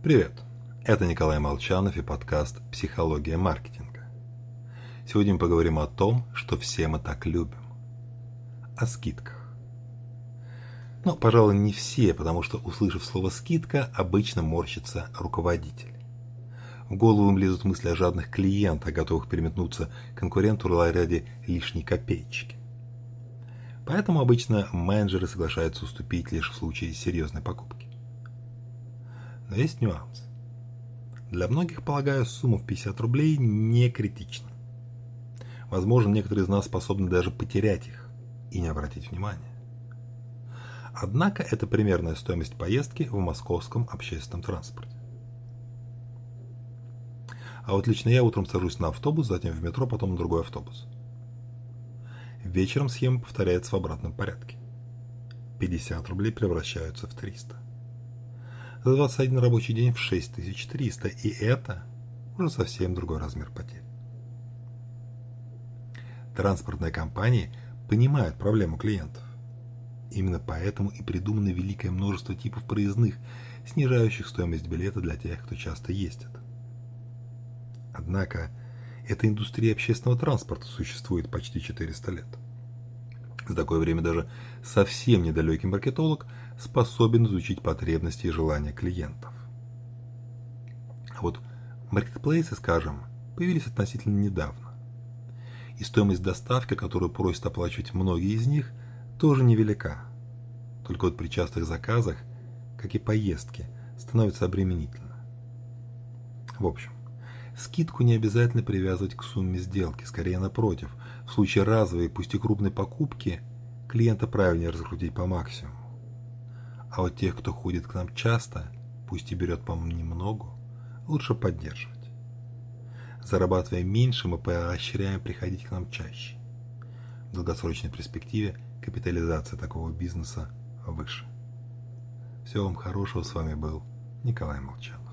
Привет! Это Николай Молчанов и подкаст «Психология маркетинга». Сегодня мы поговорим о том, что все мы так любим. О скидках. Ну, пожалуй, не все, потому что, услышав слово «скидка», обычно морщится руководитель. В голову им лезут мысли о жадных клиентах, готовых переметнуться конкуренту ради лишней копеечки. Поэтому обычно менеджеры соглашаются уступить лишь в случае серьезной покупки. Но есть нюанс. Для многих, полагаю, сумма в 50 рублей не критична. Возможно, некоторые из нас способны даже потерять их и не обратить внимания. Однако это примерная стоимость поездки в московском общественном транспорте. А вот лично я утром сажусь на автобус, затем в метро, потом на другой автобус. Вечером схема повторяется в обратном порядке. 50 рублей превращаются в 300 за 21 рабочий день в 6300, и это уже совсем другой размер потерь. Транспортные компании понимают проблему клиентов. Именно поэтому и придумано великое множество типов проездных, снижающих стоимость билета для тех, кто часто ездит. Однако, эта индустрия общественного транспорта существует почти 400 лет. За такое время даже совсем недалекий маркетолог способен изучить потребности и желания клиентов. А вот маркетплейсы, скажем, появились относительно недавно. И стоимость доставки, которую просят оплачивать многие из них, тоже невелика. Только вот при частых заказах, как и поездки, становится обременительно. В общем, скидку не обязательно привязывать к сумме сделки, скорее напротив. В случае разовой, пусть и крупной покупки, клиента правильнее раскрутить по максимуму. А вот тех, кто ходит к нам часто, пусть и берет по немногу, лучше поддерживать. Зарабатывая меньше, мы поощряем приходить к нам чаще. В долгосрочной перспективе капитализация такого бизнеса выше. Всего вам хорошего. С вами был Николай Молчанов.